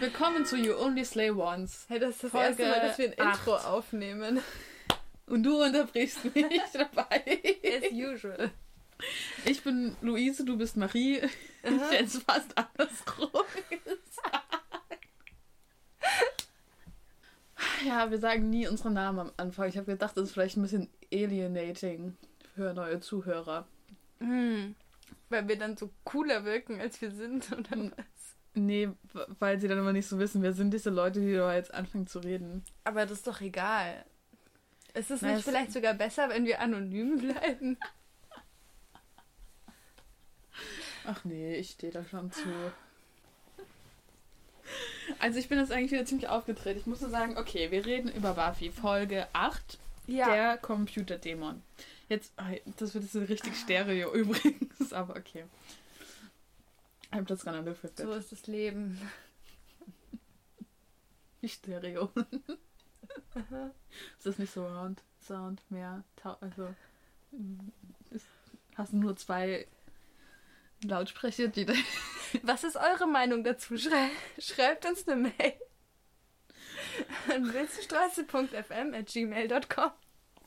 Willkommen zu You Only Slay Once. Hey, das ist das Folge erste Mal, dass wir ein acht. Intro aufnehmen. Und du unterbrichst mich dabei. As usual. Ich bin Luise, du bist Marie. Ich hätte es fast andersrum. Ja, wir sagen nie unsere Namen am Anfang. Ich habe gedacht, das ist vielleicht ein bisschen alienating für neue Zuhörer. Hm. Weil wir dann so cooler wirken, als wir sind, oder Hm. was? Nee, weil sie dann immer nicht so wissen, wer sind diese Leute, die da jetzt anfangen zu reden. Aber das ist doch egal. Ist es Na, nicht vielleicht sogar besser, wenn wir anonym bleiben? Ach nee, ich stehe da schon zu. Also ich bin jetzt eigentlich wieder ziemlich aufgedreht. Ich muss nur sagen, okay, wir reden über Buffy, Folge 8, der Computerdämon. Jetzt, das wird jetzt so richtig Stereo übrigens, aber okay. I'm just gonna live with it. so ist das Leben. Wie Stereo. ist das nicht so Round Sound mehr? Also mm, ist, hast nur zwei Lautsprecher, die Was ist eure Meinung dazu? Schrei schreibt uns eine Mail an wilzenstraße.fm at gmail.com.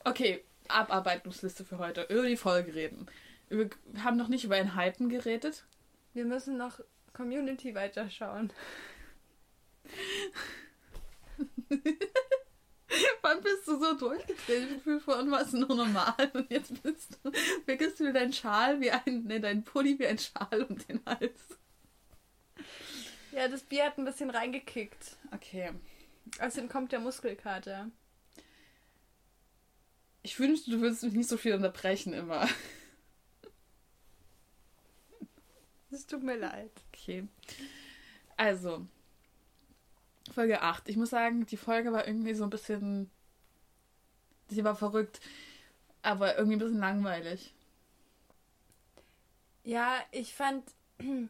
Okay, Abarbeitungsliste für heute. Über die Folge reden. Wir haben noch nicht über ein Hypen geredet. Wir müssen noch Community weiterschauen. Wann bist du so durchgedreht? Ich gefühl vorhin war es nur normal und jetzt bist du, wickelst du dir deinen Schal wie ein, ne, deinen Pulli wie ein Schal um den Hals. Ja, das Bier hat ein bisschen reingekickt. Okay. Außerdem kommt der Muskelkater. Ich wünschte, du würdest mich nicht so viel unterbrechen immer. Es tut mir leid. Okay. Also, Folge 8. Ich muss sagen, die Folge war irgendwie so ein bisschen. Sie war verrückt, aber irgendwie ein bisschen langweilig. Ja, ich fand,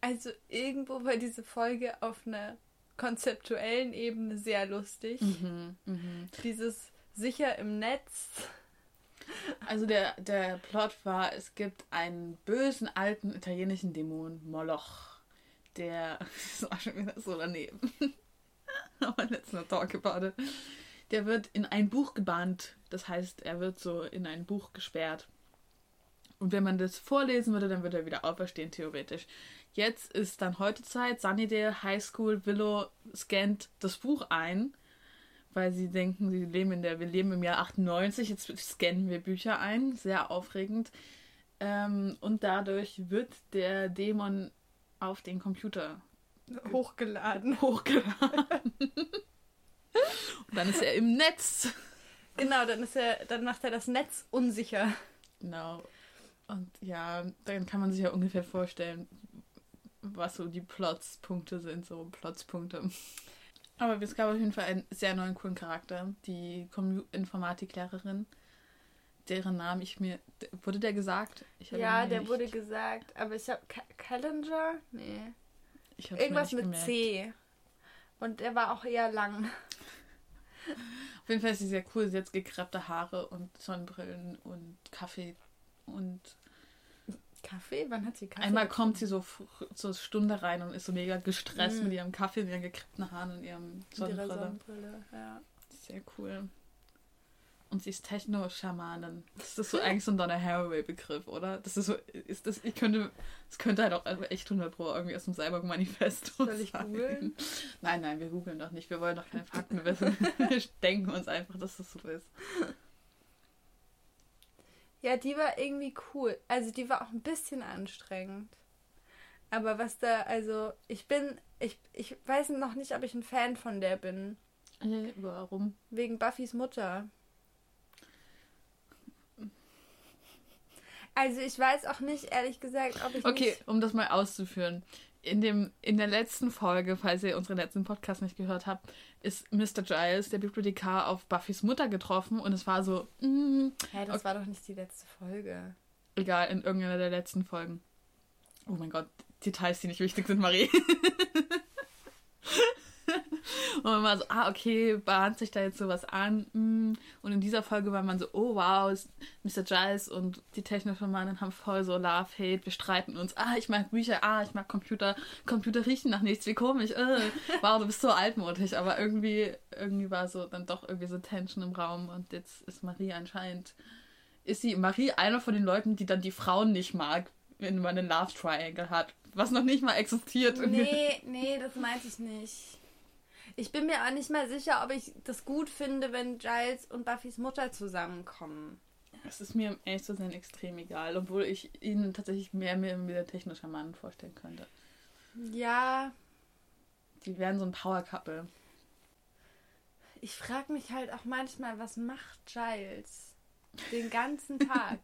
also irgendwo war diese Folge auf einer konzeptuellen Ebene sehr lustig. Mhm, mhm. Dieses sicher im Netz. Also der, der Plot war, es gibt einen bösen alten italienischen Dämon, Moloch, der, das war schon wieder so daneben, aber let's not talk about it, der wird in ein Buch gebannt, das heißt, er wird so in ein Buch gesperrt. Und wenn man das vorlesen würde, dann würde er wieder auferstehen, theoretisch. Jetzt ist dann heute Zeit, Sunnydale High School Willow scannt das Buch ein weil sie denken, sie leben in der, wir leben im Jahr 98, jetzt scannen wir Bücher ein, sehr aufregend. Ähm, und dadurch wird der Dämon auf den Computer Hochgeladen. hochgeladen. und dann ist er im Netz. Genau, dann ist er, dann macht er das Netz unsicher. Genau. Und ja, dann kann man sich ja ungefähr vorstellen, was so die Plotspunkte sind, so Plotspunkte. Aber es gab auf jeden Fall einen sehr neuen, coolen Charakter, die Informatiklehrerin, deren Namen ich mir. Wurde der gesagt? Ja, der nicht- wurde gesagt, aber ich habe Calendar? Nee. Irgendwas mit gemerkt. C. Und der war auch eher lang. Auf jeden Fall ist sie sehr cool. Sie hat gekrabte Haare und Sonnenbrillen und Kaffee. Und Kaffee? Wann hat sie Kaffee? einmal kommt sie so zur Stunde rein und ist so mega gestresst Mm. mit ihrem Kaffee, mit ihren gekrippten Haaren und ihrem mit ihrer Sonnenbrille. Sonnenbrille. Ja. Sehr cool. Und sie ist Techno-Schamanin. Das ist so eigentlich so ein Donna Haraway-Begriff, oder? Das ist so, ist das, ich könnte, das könnte halt auch echt 100 Pro irgendwie aus dem Cyborg-Manifest Soll ich googeln? Nein, nein, wir googeln doch nicht. Wir wollen doch keine Fakten. Wissen, wir denken uns einfach, dass das so ist. ja, die war irgendwie cool. Also die war auch ein bisschen anstrengend. Aber was da, also ich bin, ich, ich weiß noch nicht, ob ich ein Fan von der bin. Äh, warum? Wegen Buffys Mutter. Also ich weiß auch nicht, ehrlich gesagt, ob ich Okay, um das mal auszuführen. In, dem, in der letzten Folge, falls ihr unseren letzten Podcast nicht gehört habt, ist Mr. Giles, der Bibliothekar, auf Buffys Mutter getroffen und es war so, mm, Hä, das Okay. war doch nicht die letzte Folge. Egal, in irgendeiner der letzten Folgen. Oh mein Gott, Details, die nicht wichtig sind, Marie. Und man war so, ah, okay, bahnt sich da jetzt sowas an. mm. Und in dieser Folge war man so, oh wow, ist Mr. Giles und die Technoschamanin haben voll so Love, Hate, wir streiten uns. Ah, ich mag Bücher, ah, ich mag Computer. Computer riechen nach nichts, wie komisch. Äh. Wow, du bist so altmodisch. Aber irgendwie, irgendwie war so dann doch irgendwie so Tension im Raum. Und jetzt ist Marie anscheinend, ist sie, Marie einer von den Leuten, die dann die Frauen nicht mag, wenn man einen Love Triangle hat. Was noch nicht mal existiert. Nee, nee, das meinte ich nicht. Ich bin mir auch nicht mal sicher, ob ich das gut finde, wenn Giles und Buffys Mutter zusammenkommen. Es ist mir um ehrlich zu sein extrem egal, obwohl ich ihnen tatsächlich mehr mir mit der Technoschamanen vorstellen könnte. Ja, Die wären so ein Power-Couple. ich frage mich halt auch manchmal, was macht Giles den ganzen Tag?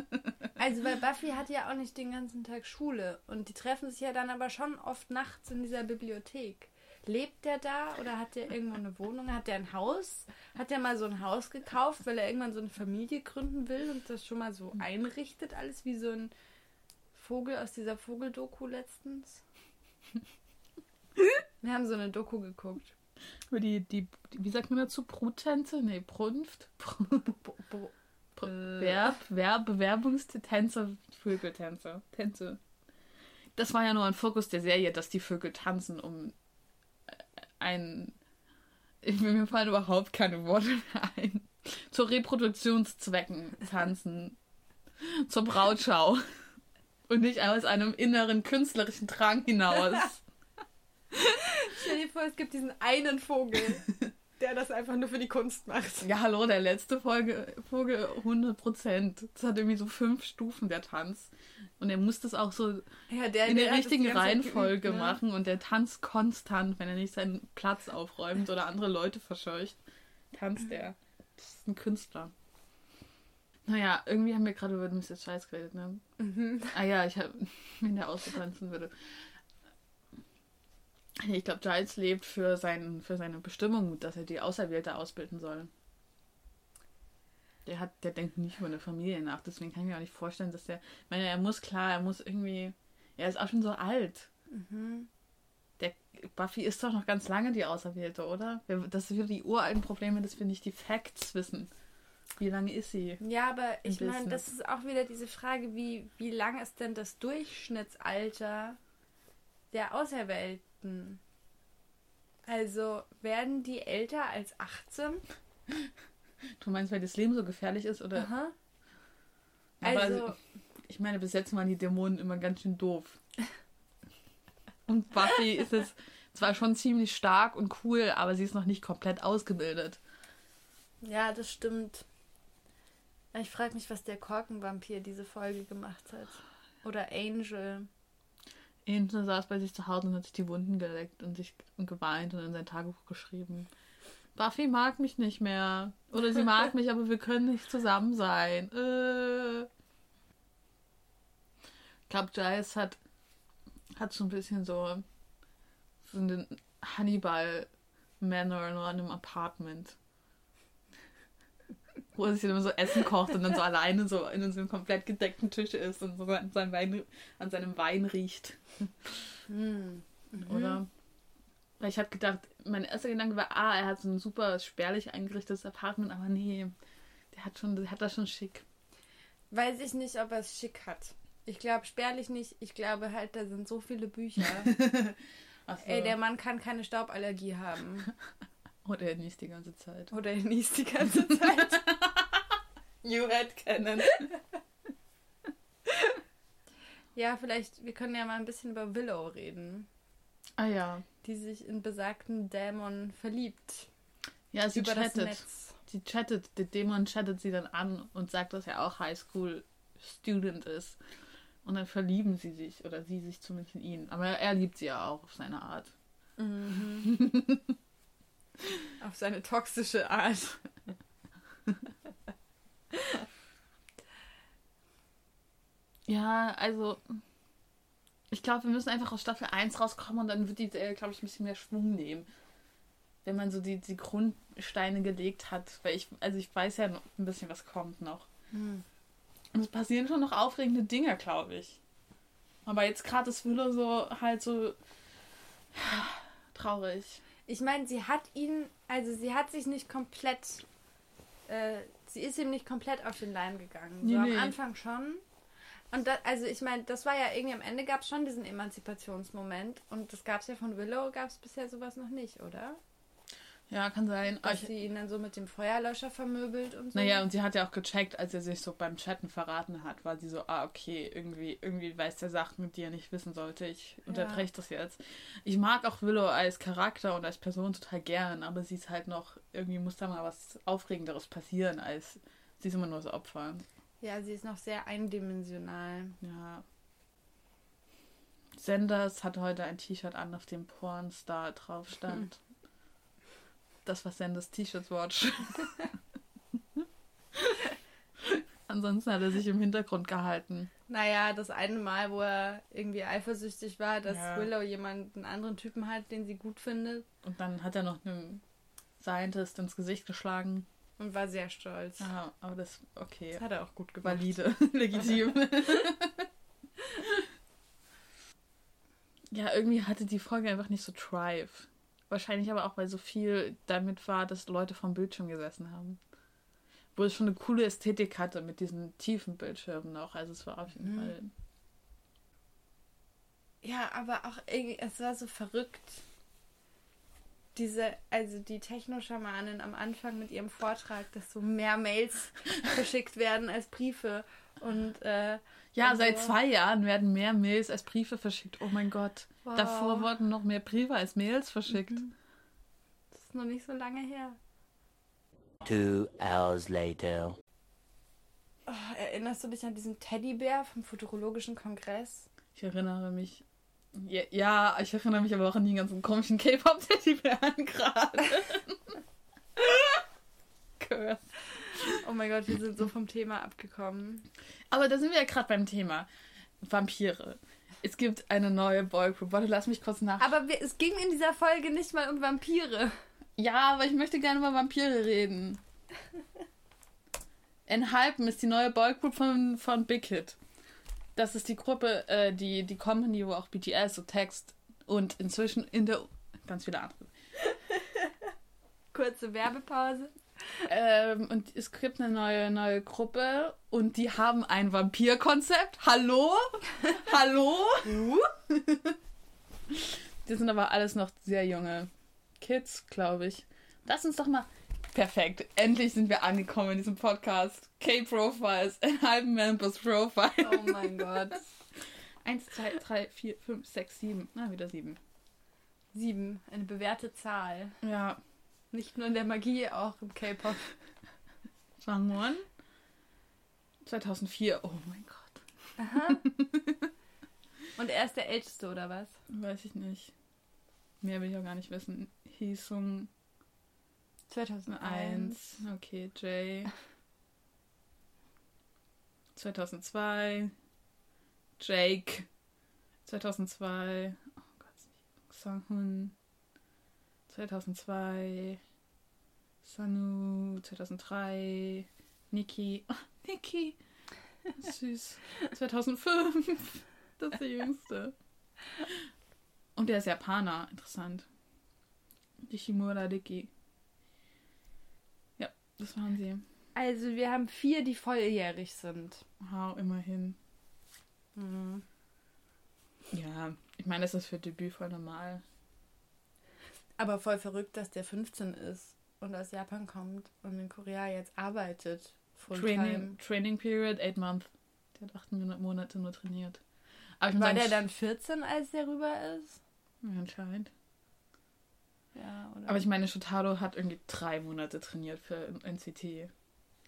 also, weil Buffy hat ja auch nicht den ganzen Tag Schule und die treffen sich ja dann aber schon oft nachts in dieser Bibliothek. Lebt der da oder hat der irgendwo eine Wohnung? Hat der ein Haus? Hat der mal so ein Haus gekauft, weil er irgendwann so eine Familie gründen will und das schon mal so einrichtet, alles wie so ein Vogel aus dieser Vogeldoku letztens? Wir haben so eine Doku geguckt. Über die, die, wie sagt man dazu? Bruttänze? Nee, Brunft? Äh. Verb, Verb, Bewerbungstänze, Vögeltänze, Tänze. Das war ja nur ein Fokus der Serie, dass die Vögel tanzen, um ein. Ich mir fallen überhaupt keine Worte mehr ein. Zu Reproduktionszwecken tanzen. Zur Brautschau. Und nicht aus einem inneren künstlerischen Drang hinaus. Stell dir vor, es gibt diesen einen Vogel, der das einfach nur für die Kunst macht. Ja, hallo, der letzte Folge, Vogel 100%. Das hat irgendwie so fünf Stufen, der Tanz. Und er muss das auch so Ja, der, in der der richtigen Reihenfolge geübt, ne? machen. Und der tanzt konstant, wenn er nicht seinen Platz aufräumt oder andere Leute verscheucht. Tanzt er. Das ist ein Künstler. Naja, irgendwie haben wir gerade über Mr. Scheiß geredet, ne? Mhm. Ah ja, ich habe, wenn der ausgetanzen würde. Ich glaube, Giles lebt für, sein, für seine Bestimmung, dass er die Auserwählte ausbilden soll. Der hat, der denkt nicht über eine Familie nach, deswegen kann ich mir auch nicht vorstellen, dass der. Ich meine, er muss klar, er muss irgendwie. Er ist auch schon so alt. Mhm. Der Buffy ist doch noch ganz lange die Auserwählte, oder? Das sind wieder die uralten Probleme, dass wir nicht die Facts wissen. Wie lange ist sie? Ja, aber ich meine, das ist auch wieder diese Frage, wie, wie lang ist denn das Durchschnittsalter der Auserwählten? Also, werden die älter als 18? Du meinst, weil das Leben so gefährlich ist, oder? Aha. Aber Also, Ich meine, bis jetzt waren die Dämonen immer ganz schön doof. Und Buffy ist es zwar schon ziemlich stark und cool, aber sie ist noch nicht komplett ausgebildet. ja, das stimmt. Ich frage mich, was der Korkenvampir diese Folge gemacht hat. Oder Angel. Angel saß bei sich zu Hause und hat sich die Wunden geleckt und sich und geweint und in sein Tagebuch geschrieben. Buffy mag mich nicht mehr. Oder sie mag mich, aber wir können nicht zusammen sein. Äh. Ich glaube, Giles hat, hat so ein bisschen so, so einen Hannibal Manor nur an einem Apartment. Wo er sich dann immer so Essen kocht und dann so alleine so in so einem komplett gedeckten Tisch ist und so an seinem Wein, an seinem Wein riecht. Hm. Oder? Weil ich habe gedacht, mein erster Gedanke war, ah, er hat so ein super spärlich eingerichtetes Apartment, aber nee, der hat schon, der hat das schon schick. Weiß ich nicht, ob er es schick hat. Ich glaube spärlich nicht. Ich glaube halt, da sind so viele Bücher. So. Ey, der Mann kann keine Stauballergie haben. Oder er niest die ganze Zeit. Oder er niest die ganze Zeit. You had Cannon. ja, vielleicht, wir können ja mal ein bisschen über Willow reden, Ah ja. die sich in besagten Dämon verliebt. Ja, sie über das chattet. Netz. Sie chattet, der Dämon chattet sie dann an und sagt, dass er auch Highschool-Student ist. Und dann verlieben sie sich, oder sie sich zumindest in ihn. Aber er liebt sie ja auch auf seine Art. Mhm. Auf seine toxische Art. Ja, also ich glaube, wir müssen einfach aus Staffel 1 rauskommen und dann wird die, glaube ich, ein bisschen mehr Schwung nehmen. Wenn man so die, die Grundsteine gelegt hat. Weil ich, also ich weiß ja noch ein bisschen, was kommt noch. Hm. Und es passieren schon noch aufregende Dinge, glaube ich. Aber jetzt gerade ist Willow so halt so traurig. Ich meine, sie hat ihn, also sie hat sich nicht komplett, äh, sie ist ihm nicht komplett auf den Leim gegangen. Nee, so nee. am Anfang schon. Und da, also ich meine, das war ja irgendwie am Ende gab es schon diesen Emanzipationsmoment und das gab es ja von Willow, gab es bisher sowas noch nicht, oder? Ja, kann sein. Dass ich, sie ihn dann so mit dem Feuerlöscher vermöbelt und so. naja, und sie hat ja auch gecheckt, als er sich so beim Chatten verraten hat, war sie so, ah, okay, irgendwie, irgendwie weiß der Sachen, die er nicht wissen sollte. Ich unterbreche das jetzt. Ich mag auch Willow als Charakter und als Person total gern, aber sie ist halt noch, irgendwie muss da mal was Aufregenderes passieren, als sie ist immer nur das Opfer. Ja, sie ist noch sehr eindimensional. Ja. Sanders hat heute ein T-Shirt an, auf dem Pornstar drauf stand. Das war Sanders T-Shirt Watch. Ansonsten hat er sich im Hintergrund gehalten. Naja, das eine Mal, wo er irgendwie eifersüchtig war, dass Ja. Willow jemanden anderen Typen hat, den sie gut findet Und dann hat er noch einem Scientist ins Gesicht geschlagen. Und war sehr stolz. Ja, aber das, okay. Das hat er auch gut gemacht. Valide, legitim. ja, irgendwie hatte die Folge einfach nicht so Drive. Wahrscheinlich aber auch, weil so viel damit war, dass Leute vom Bildschirm gesessen haben. Wo es schon eine coole Ästhetik hatte mit diesen tiefen Bildschirmen noch. Also es war auf jeden Mhm. Fall. Ja, aber auch irgendwie, es war so verrückt. Diese, also die Techno-Schamanin am Anfang mit ihrem Vortrag, dass so mehr Mails verschickt werden als Briefe. Und äh, Ja, und seit so. zwei Jahren werden mehr Mails als Briefe verschickt. Oh mein Gott. Wow. Davor wurden noch mehr Briefe als Mails verschickt. Das ist noch nicht so lange her. Two hours later. Oh, erinnerst du dich an diesen Teddybär vom Futurologischen Kongress? Ich erinnere mich. Ja, ja, ich erinnere mich aber auch an die ganzen komischen K-Pop-Teddybären gerade. Curse. Oh mein Gott, wir sind so vom Thema abgekommen. Aber da sind wir ja gerade beim Thema Vampire. Es gibt eine neue Boygroup. Warte, lass mich kurz nach. Aber wir, es ging in dieser Folge nicht mal um Vampire. Ja, aber ich möchte gerne über Vampire reden. Enhypen ist die neue Boygroup von, von Big Hit. Das ist die Gruppe, äh, die, die Company, wo auch BTS und Text und inzwischen in der ganz viele andere. Kurze Werbepause. Ähm, und es gibt eine neue, neue Gruppe und die haben ein Vampir-Konzept. Hallo? Hallo? die sind aber alles noch sehr junge Kids, glaube ich. Lass uns doch mal. Perfekt. Endlich sind wir angekommen in diesem Podcast. K-Profiles, ein halben Members Profile. Oh mein Gott. Eins, zwei, drei, vier, fünf, sechs, sieben. Na, wieder sieben. Sieben, eine bewährte Zahl. Ja. Nicht nur in der Magie, auch im K-Pop. Jangwon. 2004. Oh mein Gott. Und er ist der Älteste, oder was? Weiß ich nicht. Mehr will ich auch gar nicht wissen. Hisung 2001. 1. Okay, Jay. 2002. Jake. 2002. Oh Gott. Sanghoon. 2002. Sanu. 2003. Niki. Oh, Niki. Süß. 2005. Das ist der jüngste. Und der ist Japaner. Interessant. Nishimura Riki. Das waren sie. Also wir haben vier, die volljährig sind. Wow, immerhin. Mhm. Ja, ich meine, das ist für Debüt voll normal. Aber voll verrückt, dass der 15 ist und aus Japan kommt und in Korea jetzt arbeitet. Fulltime. Training, Training Period, 8 month. Der hat acht Mon- Monate nur trainiert. Aber ich War der dann 14, als der rüber ist? Ja, anscheinend. Ja, oder? Aber ich meine, Shotaro hat irgendwie drei Monate trainiert für NCT.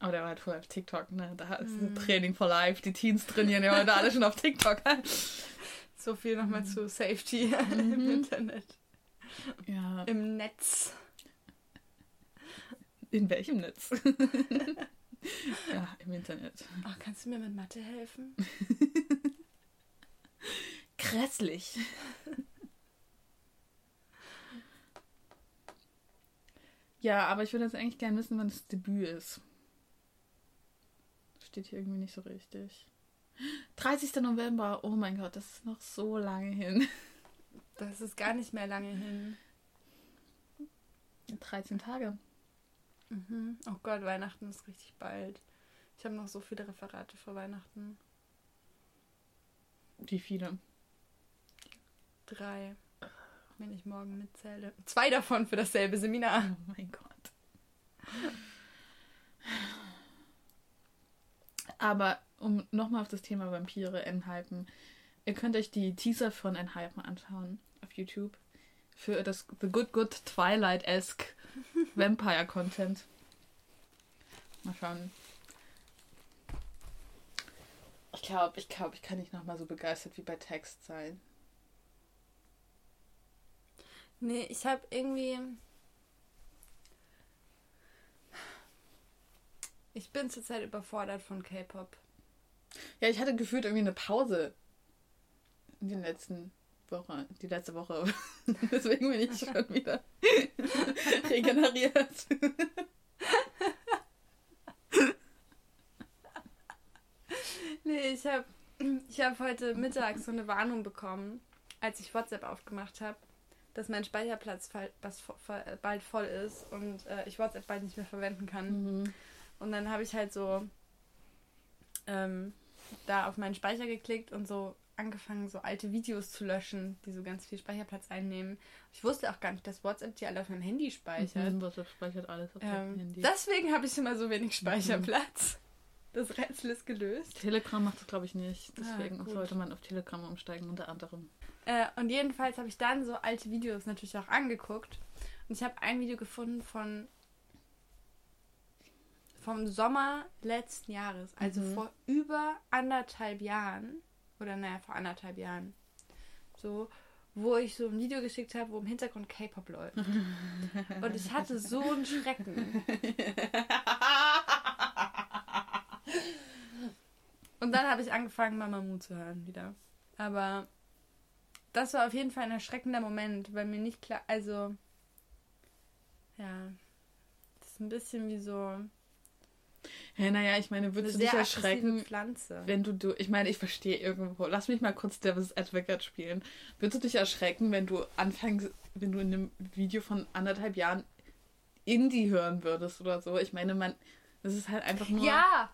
Aber der war halt vorher auf TikTok, ne? Da ist Mhm. Training for Life. Die Teens trainieren ja heute alle schon auf TikTok. so viel nochmal zu Safety Mhm. im Internet. ja. Im Netz. In welchem Netz? ja, im Internet. Ach, kannst du mir mit Mathe helfen? Grässlich. Ja, aber ich würde jetzt eigentlich gerne wissen, wann das Debüt ist. steht hier irgendwie nicht so richtig. 30. November, oh mein Gott, das ist noch so lange hin. Das ist gar nicht mehr lange hin. 13 Tage. Mhm. Oh Gott, Weihnachten ist richtig bald. Ich habe noch so viele Referate für Weihnachten. Wie viele? Drei. Wenn ich morgen mitzähle. Zwei davon für dasselbe Seminar. Oh mein Gott. Aber um nochmal auf das Thema Vampire enhypen, ihr könnt euch die Teaser von Enhypen anschauen auf YouTube für das The Good Good Twilight-esque Vampire-Content. Mal schauen. Ich glaube, ich glaube, ich kann nicht nochmal so begeistert wie bei Text sein. Nee, ich habe irgendwie. Ich bin zurzeit überfordert von K-Pop. Ja, ich hatte gefühlt irgendwie eine Pause in den letzten Woche, die letzte Woche. Deswegen bin ich schon wieder regeneriert. Nee, ich habe ich hab heute Mittag so eine Warnung bekommen, als ich WhatsApp aufgemacht habe, dass mein Speicherplatz bald voll ist und äh, ich WhatsApp bald nicht mehr verwenden kann. Mhm. Und dann habe ich halt so ähm, da auf meinen Speicher geklickt und so angefangen, so alte Videos zu löschen, die so ganz viel Speicherplatz einnehmen. Ich wusste auch gar nicht, dass WhatsApp die alle auf meinem Handy speichert. Mhm, WhatsApp speichert alles auf deinem Ähm, Handy. deswegen habe ich immer so wenig Speicherplatz. Das Rätsel ist gelöst. Telegram macht das, glaube ich, nicht. Ah, Deswegen gut. sollte man auf Telegram umsteigen, unter anderem. Äh, und jedenfalls habe ich dann so alte Videos natürlich auch angeguckt. Und ich habe ein Video gefunden von vom Sommer letzten Jahres, also Mhm. vor über anderthalb Jahren. Oder naja, vor anderthalb Jahren. So, wo ich so ein Video geschickt habe, wo im Hintergrund K-Pop läuft. Und ich hatte so einen Schrecken. Und dann habe ich angefangen, Mamamoo zu hören wieder. Aber das war auf jeden Fall ein erschreckender Moment, weil mir nicht klar, also ja, das ist ein bisschen wie so Ja, naja, ich meine, eine würdest du dich erschrecken, Pflanze. wenn du, du ich meine, ich verstehe irgendwo, lass mich mal kurz Devil's Advocate spielen. Würdest du dich erschrecken, wenn du anfängst, wenn du in einem Video von anderthalb Jahren Indie hören würdest oder so? Ich meine, man, das ist halt einfach nur... Ja,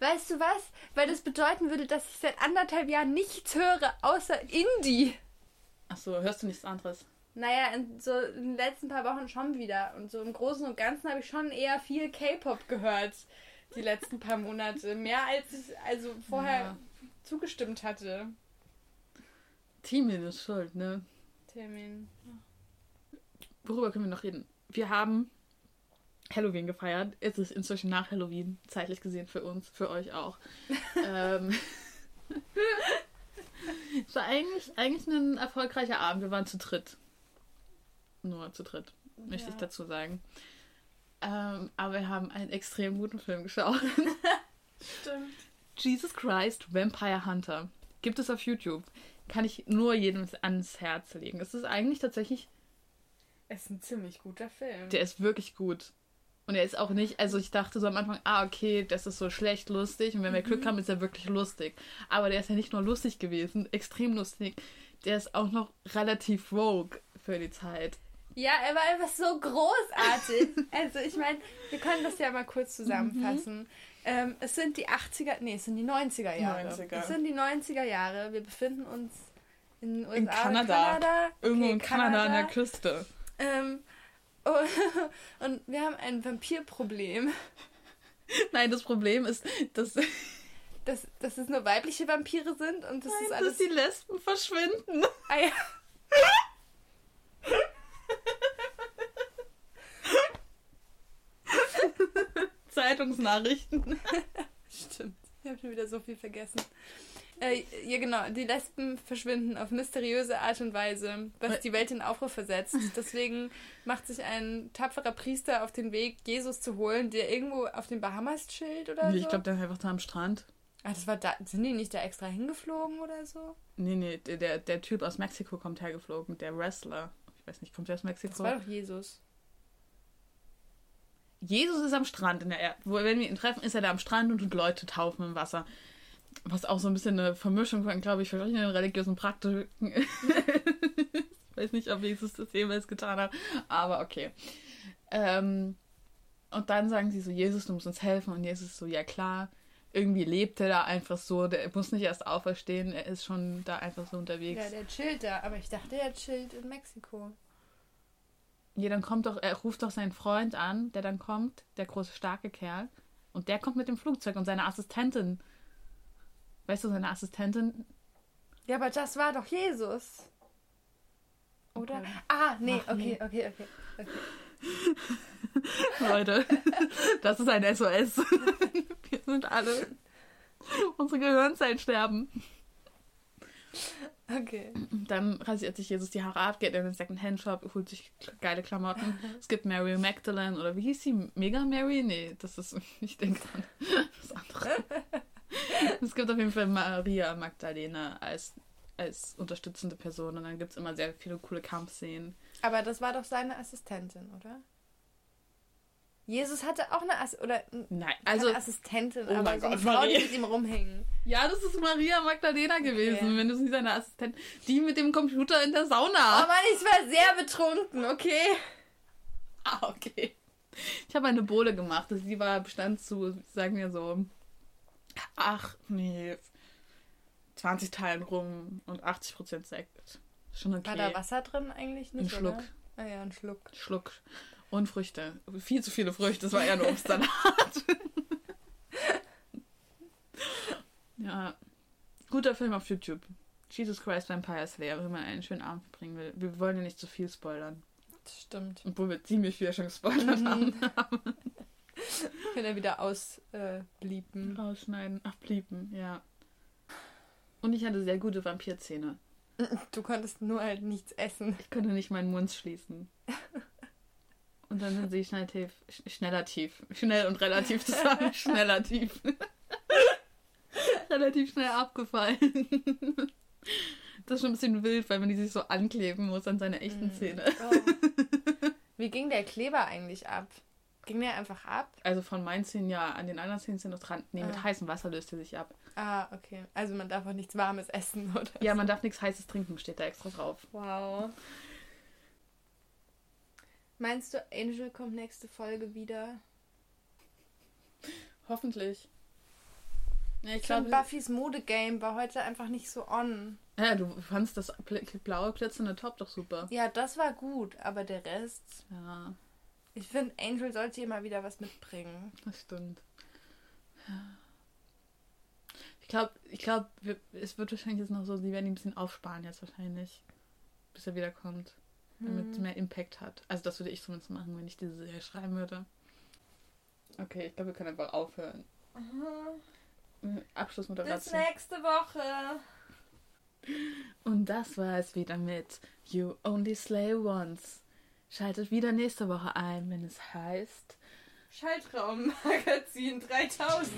weißt du was? Weil das bedeuten würde, dass ich seit anderthalb Jahren nichts höre, außer Indie. Achso, hörst du nichts anderes? Naja, in, so in den letzten paar Wochen schon wieder. Und so im Großen und Ganzen habe ich schon eher viel K-Pop gehört. Die letzten paar Monate. Mehr als ich also vorher Ja. zugestimmt hatte. Teamin ist schuld, ne? Termin. Worüber können wir noch reden? Wir haben Halloween gefeiert. Es ist inzwischen nach Halloween, zeitlich gesehen für uns, für euch auch. ähm, es war eigentlich, eigentlich ein erfolgreicher Abend. Wir waren zu dritt. Nur zu dritt, möchte ich Ja. dazu sagen. Ähm, aber wir haben einen extrem guten Film geschaut. Stimmt. Jesus Christ Vampire Hunter. Gibt es auf YouTube. Kann ich nur jedem ans Herz legen. Es ist eigentlich tatsächlich Es ist ein ziemlich guter Film. Der ist wirklich gut. Und er ist auch nicht, also ich dachte so am Anfang, ah, okay, das ist so schlecht lustig. Und wenn wir Glück haben, ist er wirklich lustig. Aber der ist ja nicht nur lustig gewesen, extrem lustig. Der ist auch noch relativ vogue für die Zeit. Ja, er war einfach so großartig. also ich meine, wir können das ja mal kurz zusammenfassen. Ähm, es sind die 80er, nee, es sind die 90er Jahre. 90er. Es sind die 90er Jahre. Wir befinden uns in USA. In Kanada. Kanada. Irgendwo Okay, in Kanada, an der Küste. Ähm, und wir haben ein Vampirproblem. Nein, das Problem ist, dass, Dass, dass es nur weibliche Vampire sind und das ist dass alles. die Lesben verschwinden. Ah, ja. Zeitungsnachrichten. Stimmt. Ich habe schon wieder so viel vergessen. Äh, ja, genau. Die Lesben verschwinden auf mysteriöse Art und Weise, was die Welt in Aufruhr versetzt. Deswegen macht sich ein tapferer Priester auf den Weg, Jesus zu holen, der irgendwo auf den Bahamas chillt oder Nee, so. ich glaube, der ist einfach da am Strand. ah, das war da. Sind die nicht da extra hingeflogen oder so? Nee, nee, der, der, Typ aus Mexiko kommt hergeflogen, der Wrestler. Ich weiß nicht, kommt der aus Mexiko? Das war doch Jesus. Jesus ist am Strand. In der er wo, wenn wir ihn treffen, ist er da am Strand und tut Leute taufen im Wasser. Was auch so ein bisschen eine Vermischung von, glaube ich, verschiedenen religiösen Praktiken ist. ich weiß nicht, ob Jesus das jemals getan hat, aber okay. Ähm, und dann sagen sie so, Jesus, du musst uns helfen. Und Jesus so, ja klar. Irgendwie lebt er da einfach so. Der muss nicht erst auferstehen. Er ist schon da einfach so unterwegs. Ja, der chillt da, aber ich dachte, er chillt in Mexiko. Ja, dann kommt doch, er ruft doch seinen Freund an, der dann kommt, der große, starke Kerl. Und der kommt mit dem Flugzeug und seine Assistentin. Weißt du, seine Assistentin. Ja, aber das war doch Jesus. Oder? Okay. Ah, nee, Ach, nee. okay, okay, okay. okay. Leute, das ist ein SOS. Wir sind alle. Unsere Gehirnzellen sterben. Okay. Dann rasiert sich Jesus die Haare ab, geht in den Second-Hand-Shop, holt sich geile Klamotten. Es gibt Mary Magdalene oder wie hieß sie? Mega Mary? Nee, das ist nicht denke an das andere. Es gibt auf jeden Fall Maria Magdalena als, als unterstützende Person und dann gibt es immer sehr viele coole Kampfszenen. Aber das war doch seine Assistentin, oder? Jesus hatte auch eine Ass oder Nein, also Assistentin, Oh aber so eine Gott, Frau, die Maria. mit ihm rumhing. ja, das ist Maria Magdalena gewesen, Okay. wenn du nicht seine Assistentin, die mit dem Computer in der Oh Sauna. Mann, ich war sehr betrunken, okay? Ah, okay. Ich habe eine Bohle gemacht. Sie war bestand zu, sagen wir so, ach, nee, 20 Teilen rum und 80% Sekt. Schon okay. War da Wasser drin eigentlich nicht, Ein Schluck. oder? Ah ja, ein Schluck. Schluck. Und Früchte. Viel zu viele Früchte. Das war eher ein Obstsalat. ja. Guter Film auf YouTube. Jesus Christ Vampire Slayer, wenn man einen schönen Abend verbringen will. Wir wollen ja nicht zu viel spoilern. Das stimmt. Obwohl wir ziemlich viel schon gespoilert haben. Kann er wieder ausbliepen. Rausschneiden, abbliepen, ja. Und ich hatte sehr gute Vampirzähne. Du konntest nur halt nichts essen. Ich konnte nicht meinen Mund schließen. Und dann sind sie schnell tief, sch- schneller tief. Schnell und relativ zusammen. Schneller tief. relativ schnell abgefallen. Das ist schon ein bisschen wild, weil man die sich so ankleben muss an seine echten Zähne. Oh. Wie ging der Kleber eigentlich ab? Ging der einfach ab? Also von meinen Zähnen ja, an den anderen Zähnen sind noch dran. Nee, mit Ah. heißem Wasser löst er sich ab. Ah, okay. Also man darf auch nichts Warmes essen, oder? Ja, man darf nichts Heißes trinken, steht da extra drauf. Wow. Meinst du, Angel kommt nächste Folge wieder? Hoffentlich. Ja, ich glaube, Buffys Modegame war heute einfach nicht so on. ja, du fandst das bl- blaue glitzernde Top doch super. Ja, das war gut, aber der Rest. Ja, Ich finde, Angel sollte hier mal wieder was mitbringen. das stimmt. Ja. Ich glaube, ich glaube, es wird wahrscheinlich jetzt noch so, sie werden ihn ein bisschen aufsparen jetzt wahrscheinlich, bis er wiederkommt, damit es Hm. mehr Impact hat. Also das würde ich zumindest machen, wenn ich diese Serie schreiben würde. Okay, ich glaube, wir können einfach aufhören. Bis Abschlussmoderation. nächste Woche. Und das war es wieder mit You Only Slay Once. Schaltet wieder nächste Woche ein, wenn es heißt Schaltraum Magazin 3000.